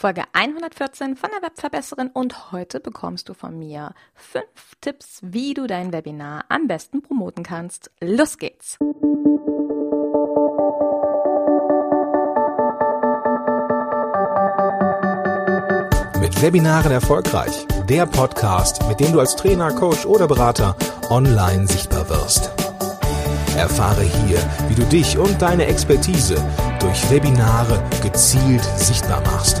Folge 114 von der Webverbesserin und heute bekommst du von mir fünf Tipps, wie du dein Webinar am besten promoten kannst. Los geht's! Mit Webinaren erfolgreich. Der Podcast, mit dem du als Trainer, Coach oder Berater online sichtbar wirst. Erfahre hier, wie du dich und deine Expertise durch Webinare gezielt sichtbar machst.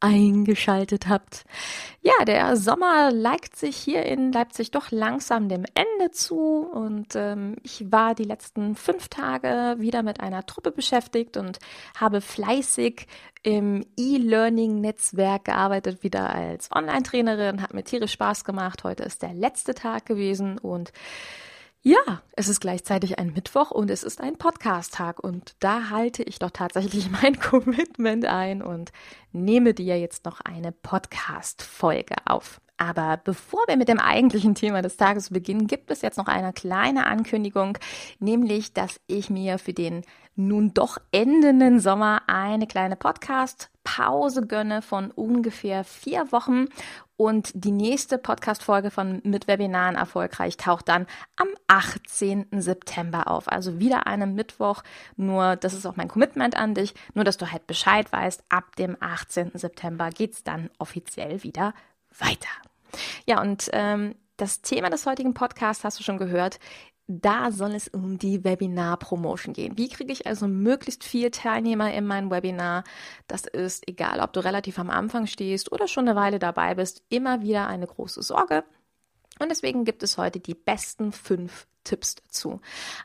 eingeschaltet habt. Ja, der Sommer neigt sich hier in Leipzig doch langsam dem Ende zu und ähm, ich war die letzten fünf Tage wieder mit einer Truppe beschäftigt und habe fleißig im E-Learning-Netzwerk gearbeitet, wieder als Online-Trainerin, hat mir tierisch Spaß gemacht. Heute ist der letzte Tag gewesen und ja, es ist gleichzeitig ein Mittwoch und es ist ein Podcast-Tag und da halte ich doch tatsächlich mein Commitment ein und nehme dir jetzt noch eine Podcast-Folge auf. Aber bevor wir mit dem eigentlichen Thema des Tages beginnen, gibt es jetzt noch eine kleine Ankündigung, nämlich, dass ich mir für den nun doch endenden Sommer eine kleine Podcast-Pause gönne von ungefähr vier Wochen. Und die nächste Podcast-Folge von Mit Webinaren erfolgreich taucht dann am 18. September auf. Also wieder einem Mittwoch. Nur, das ist auch mein Commitment an dich. Nur, dass du halt Bescheid weißt, ab dem 18. September geht's dann offiziell wieder weiter. Ja, und ähm, das Thema des heutigen Podcasts hast du schon gehört. Da soll es um die Webinar-Promotion gehen. Wie kriege ich also möglichst viel Teilnehmer in mein Webinar? Das ist, egal ob du relativ am Anfang stehst oder schon eine Weile dabei bist, immer wieder eine große Sorge. Und deswegen gibt es heute die besten fünf Tipps dazu.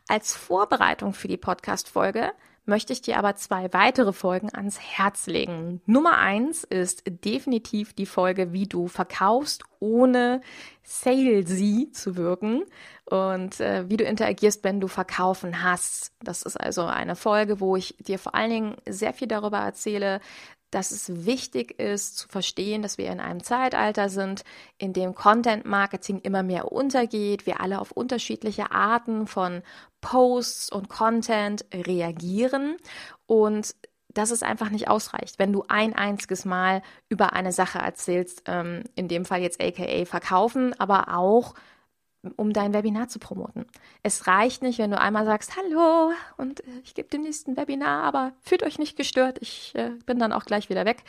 Als Vorbereitung für die Podcast-Folge möchte ich dir aber zwei weitere Folgen ans Herz legen. Nummer eins ist definitiv die Folge, wie du verkaufst, ohne salesy zu wirken und äh, wie du interagierst, wenn du verkaufen hast. Das ist also eine Folge, wo ich dir vor allen Dingen sehr viel darüber erzähle, dass es wichtig ist zu verstehen, dass wir in einem Zeitalter sind, in dem Content Marketing immer mehr untergeht, wir alle auf unterschiedliche Arten von Posts und Content reagieren und dass es einfach nicht ausreicht, wenn du ein einziges Mal über eine Sache erzählst, ähm, in dem Fall jetzt aka verkaufen, aber auch um dein Webinar zu promoten. Es reicht nicht, wenn du einmal sagst, hallo und äh, ich gebe dem nächsten Webinar, aber fühlt euch nicht gestört, ich äh, bin dann auch gleich wieder weg.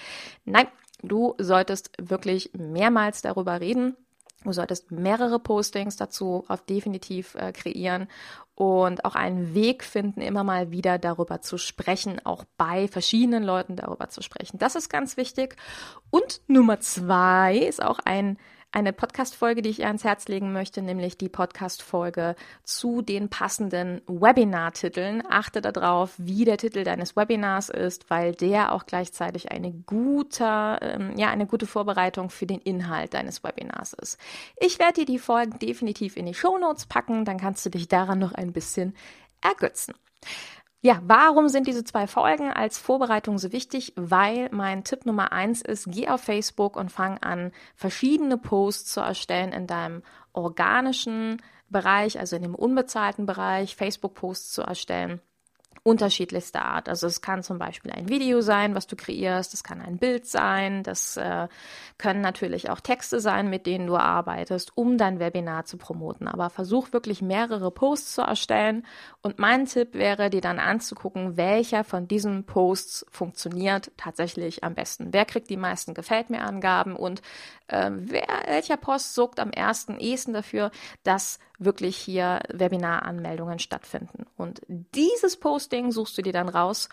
Nein, du solltest wirklich mehrmals darüber reden. Du solltest mehrere Postings dazu auf definitiv äh, kreieren und auch einen Weg finden, immer mal wieder darüber zu sprechen, auch bei verschiedenen Leuten darüber zu sprechen. Das ist ganz wichtig. Und Nummer zwei ist auch ein eine Podcast-Folge, die ich ans Herz legen möchte, nämlich die Podcast-Folge zu den passenden Webinar-Titeln. Achte darauf, wie der Titel deines Webinars ist, weil der auch gleichzeitig eine gute, ähm, ja, eine gute Vorbereitung für den Inhalt deines Webinars ist. Ich werde dir die Folgen definitiv in die Show Notes packen, dann kannst du dich daran noch ein bisschen ergötzen. Ja, warum sind diese zwei Folgen als Vorbereitung so wichtig? Weil mein Tipp Nummer eins ist, geh auf Facebook und fang an, verschiedene Posts zu erstellen in deinem organischen Bereich, also in dem unbezahlten Bereich, Facebook-Posts zu erstellen unterschiedlichster Art. Also es kann zum Beispiel ein Video sein, was du kreierst, es kann ein Bild sein, das äh, können natürlich auch Texte sein, mit denen du arbeitest, um dein Webinar zu promoten. Aber versuch wirklich mehrere Posts zu erstellen und mein Tipp wäre, dir dann anzugucken, welcher von diesen Posts funktioniert tatsächlich am besten. Wer kriegt die meisten Gefällt mir Angaben und äh, wer, welcher Post sorgt am ersten, ehesten dafür, dass wirklich hier Webinaranmeldungen stattfinden. Und dieses Posting suchst du dir dann raus,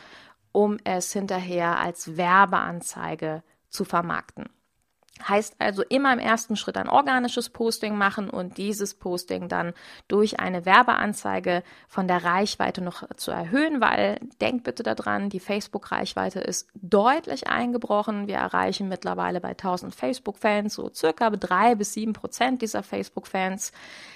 um es hinterher als Werbeanzeige zu vermarkten. Heißt also immer im ersten Schritt ein organisches Posting machen und dieses Posting dann durch eine Werbeanzeige von der Reichweite noch zu erhöhen, weil denkt bitte daran, die Facebook-Reichweite ist deutlich eingebrochen. Wir erreichen mittlerweile bei 1000 Facebook-Fans so circa drei bis sieben Prozent dieser Facebook-Fans.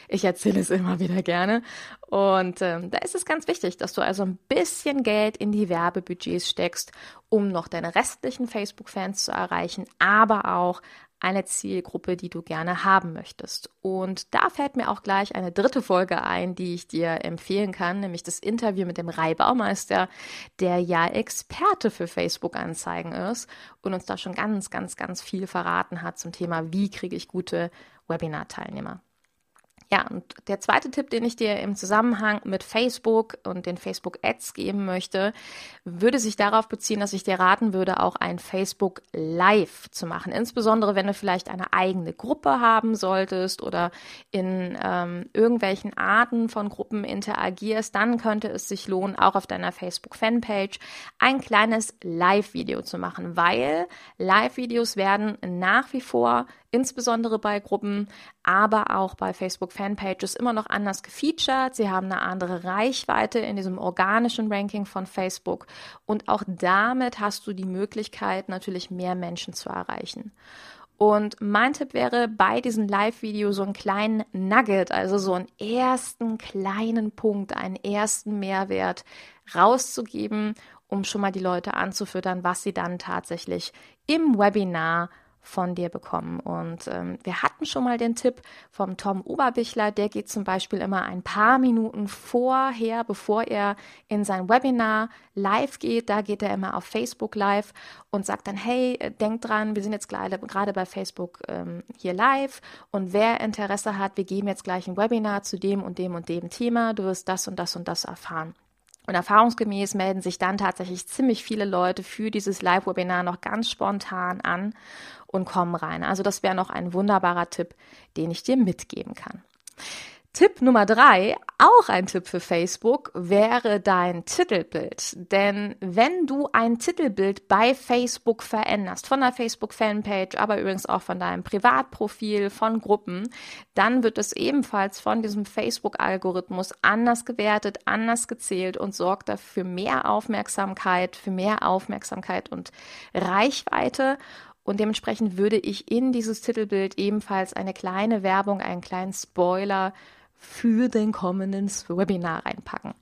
Ich erzähle es immer wieder gerne. Und ähm, da ist es ganz wichtig, dass du also ein bisschen Geld in die Werbebudgets steckst, um noch deine restlichen Facebook-Fans zu erreichen, aber auch eine Zielgruppe, die du gerne haben möchtest. Und da fällt mir auch gleich eine dritte Folge ein, die ich dir empfehlen kann, nämlich das Interview mit dem Rai Baumeister, der ja Experte für Facebook-Anzeigen ist und uns da schon ganz, ganz, ganz viel verraten hat zum Thema, wie kriege ich gute Webinar-Teilnehmer. Ja, und der zweite Tipp, den ich dir im Zusammenhang mit Facebook und den Facebook Ads geben möchte, würde sich darauf beziehen, dass ich dir raten würde, auch ein Facebook Live zu machen. Insbesondere, wenn du vielleicht eine eigene Gruppe haben solltest oder in ähm, irgendwelchen Arten von Gruppen interagierst, dann könnte es sich lohnen, auch auf deiner Facebook Fanpage ein kleines Live-Video zu machen, weil Live-Videos werden nach wie vor insbesondere bei Gruppen, aber auch bei Facebook Fanpages immer noch anders gefeatured. Sie haben eine andere Reichweite in diesem organischen Ranking von Facebook und auch damit hast du die Möglichkeit, natürlich mehr Menschen zu erreichen. Und mein Tipp wäre, bei diesem Live-Video so einen kleinen Nugget, also so einen ersten kleinen Punkt, einen ersten Mehrwert rauszugeben, um schon mal die Leute anzufüttern, was sie dann tatsächlich im Webinar von dir bekommen. Und ähm, wir hatten schon mal den Tipp vom Tom Oberbichler, der geht zum Beispiel immer ein paar Minuten vorher, bevor er in sein Webinar live geht, da geht er immer auf Facebook live und sagt dann, hey, äh, denk dran, wir sind jetzt gerade bei Facebook ähm, hier live. Und wer Interesse hat, wir geben jetzt gleich ein Webinar zu dem und dem und dem Thema, du wirst das und das und das erfahren. Und erfahrungsgemäß melden sich dann tatsächlich ziemlich viele Leute für dieses Live-Webinar noch ganz spontan an und kommen rein. Also das wäre noch ein wunderbarer Tipp, den ich dir mitgeben kann. Tipp Nummer drei, auch ein Tipp für Facebook, wäre dein Titelbild. Denn wenn du ein Titelbild bei Facebook veränderst, von der Facebook-Fanpage, aber übrigens auch von deinem Privatprofil, von Gruppen, dann wird es ebenfalls von diesem Facebook-Algorithmus anders gewertet, anders gezählt und sorgt dafür mehr Aufmerksamkeit, für mehr Aufmerksamkeit und Reichweite. Und dementsprechend würde ich in dieses Titelbild ebenfalls eine kleine Werbung, einen kleinen Spoiler für den kommenden Webinar reinpacken.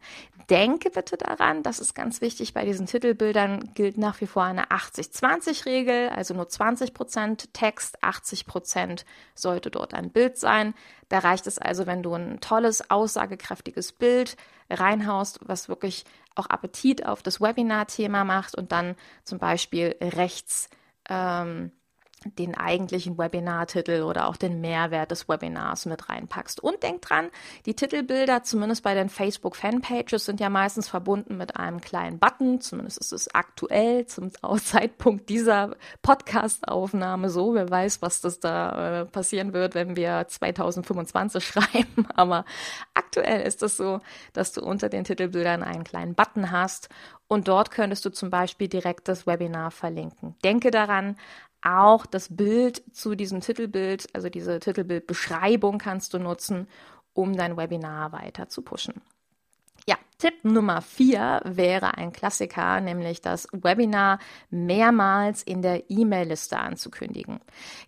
Denke bitte daran, das ist ganz wichtig, bei diesen Titelbildern gilt nach wie vor eine 80-20-Regel, also nur 20% Text, 80% sollte dort ein Bild sein. Da reicht es also, wenn du ein tolles, aussagekräftiges Bild reinhaust, was wirklich auch Appetit auf das Webinar-Thema macht und dann zum Beispiel rechts ähm, den eigentlichen Webinartitel oder auch den Mehrwert des Webinars mit reinpackst. Und denk dran, die Titelbilder, zumindest bei den Facebook Fanpages, sind ja meistens verbunden mit einem kleinen Button. Zumindest ist es aktuell zum Zeitpunkt dieser Podcast-Aufnahme so. Wer weiß, was das da äh, passieren wird, wenn wir 2025 schreiben. Aber aktuell ist es so, dass du unter den Titelbildern einen kleinen Button hast und dort könntest du zum Beispiel direkt das Webinar verlinken. Denke daran, auch das Bild zu diesem Titelbild, also diese Titelbildbeschreibung kannst du nutzen, um dein Webinar weiter zu pushen. Ja, Tipp Nummer vier wäre ein Klassiker, nämlich das Webinar mehrmals in der E-Mail-Liste anzukündigen.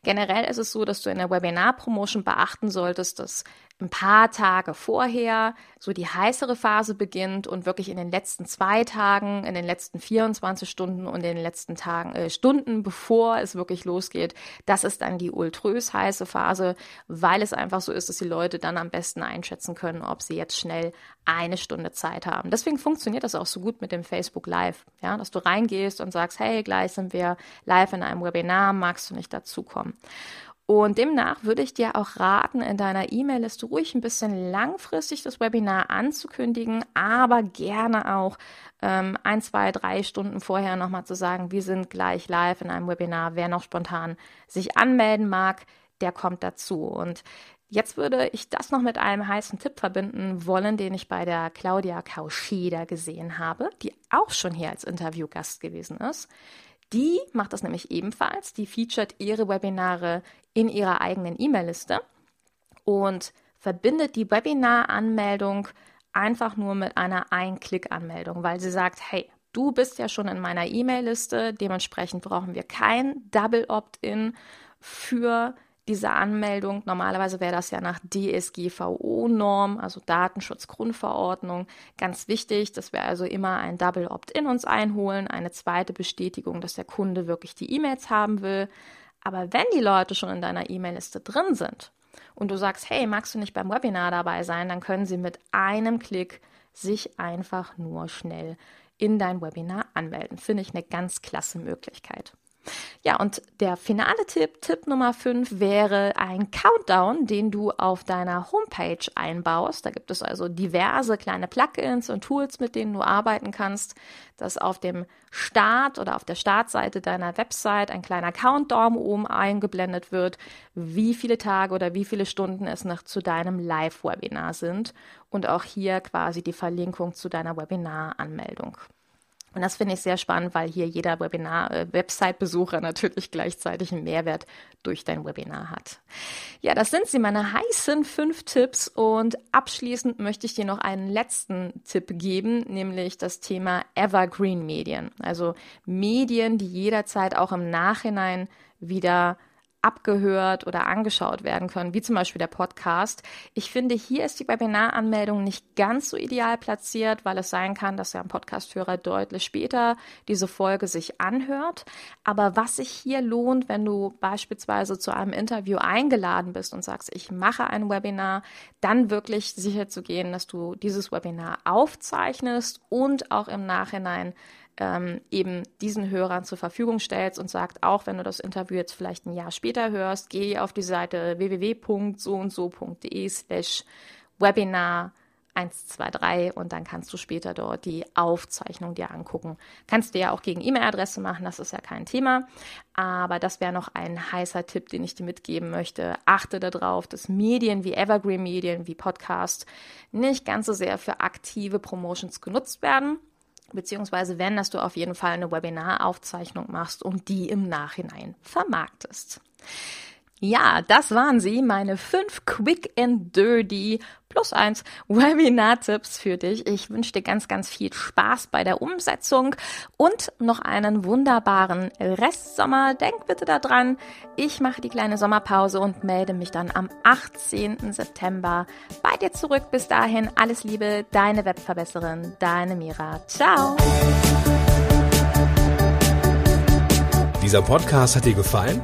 Generell ist es so, dass du in der Webinar-Promotion beachten solltest, dass ein paar Tage vorher so die heißere Phase beginnt und wirklich in den letzten zwei Tagen, in den letzten 24 Stunden und in den letzten Tagen, äh, Stunden, bevor es wirklich losgeht, das ist dann die ultrös heiße Phase, weil es einfach so ist, dass die Leute dann am besten einschätzen können, ob sie jetzt schnell eine Stunde Zeit haben. Deswegen funktioniert das auch so gut mit dem Facebook Live, ja, dass du reingehst und sagst, hey, gleich sind wir live in einem Webinar, magst du nicht dazukommen? Und demnach würde ich dir auch raten, in deiner E-Mail-Liste ruhig ein bisschen langfristig das Webinar anzukündigen, aber gerne auch ähm, ein, zwei, drei Stunden vorher nochmal zu sagen, wir sind gleich live in einem Webinar. Wer noch spontan sich anmelden mag, der kommt dazu. Und Jetzt würde ich das noch mit einem heißen Tipp verbinden wollen, den ich bei der Claudia Kauscheda gesehen habe, die auch schon hier als Interviewgast gewesen ist. Die macht das nämlich ebenfalls. Die featuret ihre Webinare in ihrer eigenen E-Mail-Liste und verbindet die Webinar-Anmeldung einfach nur mit einer Ein-Klick-Anmeldung, weil sie sagt, hey, du bist ja schon in meiner E-Mail-Liste, dementsprechend brauchen wir kein Double Opt-in für diese Anmeldung. Normalerweise wäre das ja nach DSGVO-Norm, also Datenschutzgrundverordnung, ganz wichtig, dass wir also immer ein Double Opt-in uns einholen, eine zweite Bestätigung, dass der Kunde wirklich die E-Mails haben will. Aber wenn die Leute schon in deiner E-Mail-Liste drin sind und du sagst, hey, magst du nicht beim Webinar dabei sein, dann können sie mit einem Klick sich einfach nur schnell in dein Webinar anmelden. Finde ich eine ganz klasse Möglichkeit. Ja, und der finale Tipp, Tipp Nummer 5, wäre ein Countdown, den du auf deiner Homepage einbaust. Da gibt es also diverse kleine Plugins und Tools, mit denen du arbeiten kannst, dass auf dem Start oder auf der Startseite deiner Website ein kleiner Countdown oben eingeblendet wird, wie viele Tage oder wie viele Stunden es noch zu deinem Live-Webinar sind und auch hier quasi die Verlinkung zu deiner Webinar-Anmeldung. Und das finde ich sehr spannend, weil hier jeder Webinar-Website-Besucher äh, natürlich gleichzeitig einen Mehrwert durch dein Webinar hat. Ja, das sind sie, meine heißen fünf Tipps. Und abschließend möchte ich dir noch einen letzten Tipp geben, nämlich das Thema Evergreen Medien. Also Medien, die jederzeit auch im Nachhinein wieder abgehört oder angeschaut werden können, wie zum Beispiel der Podcast. Ich finde, hier ist die Webinaranmeldung nicht ganz so ideal platziert, weil es sein kann, dass ein Podcasthörer deutlich später diese Folge sich anhört. Aber was sich hier lohnt, wenn du beispielsweise zu einem Interview eingeladen bist und sagst, ich mache ein Webinar, dann wirklich sicher zu gehen, dass du dieses Webinar aufzeichnest und auch im Nachhinein ähm, eben diesen Hörern zur Verfügung stellst und sagt, auch wenn du das Interview jetzt vielleicht ein Jahr später hörst, geh auf die Seite www.soundso.de slash Webinar 123 und dann kannst du später dort die Aufzeichnung dir angucken. Kannst du ja auch gegen E-Mail-Adresse machen, das ist ja kein Thema. Aber das wäre noch ein heißer Tipp, den ich dir mitgeben möchte. Achte darauf, dass Medien wie Evergreen Medien, wie Podcast nicht ganz so sehr für aktive Promotions genutzt werden, beziehungsweise wenn, dass du auf jeden Fall eine Webinaraufzeichnung machst und die im Nachhinein vermarktest. Ja, das waren sie, meine fünf Quick and Dirty plus eins Webinar-Tipps für dich. Ich wünsche dir ganz, ganz viel Spaß bei der Umsetzung und noch einen wunderbaren Restsommer. Denk bitte daran, ich mache die kleine Sommerpause und melde mich dann am 18. September bei dir zurück. Bis dahin, alles Liebe, deine Webverbesserin, deine Mira. Ciao! Dieser Podcast hat dir gefallen?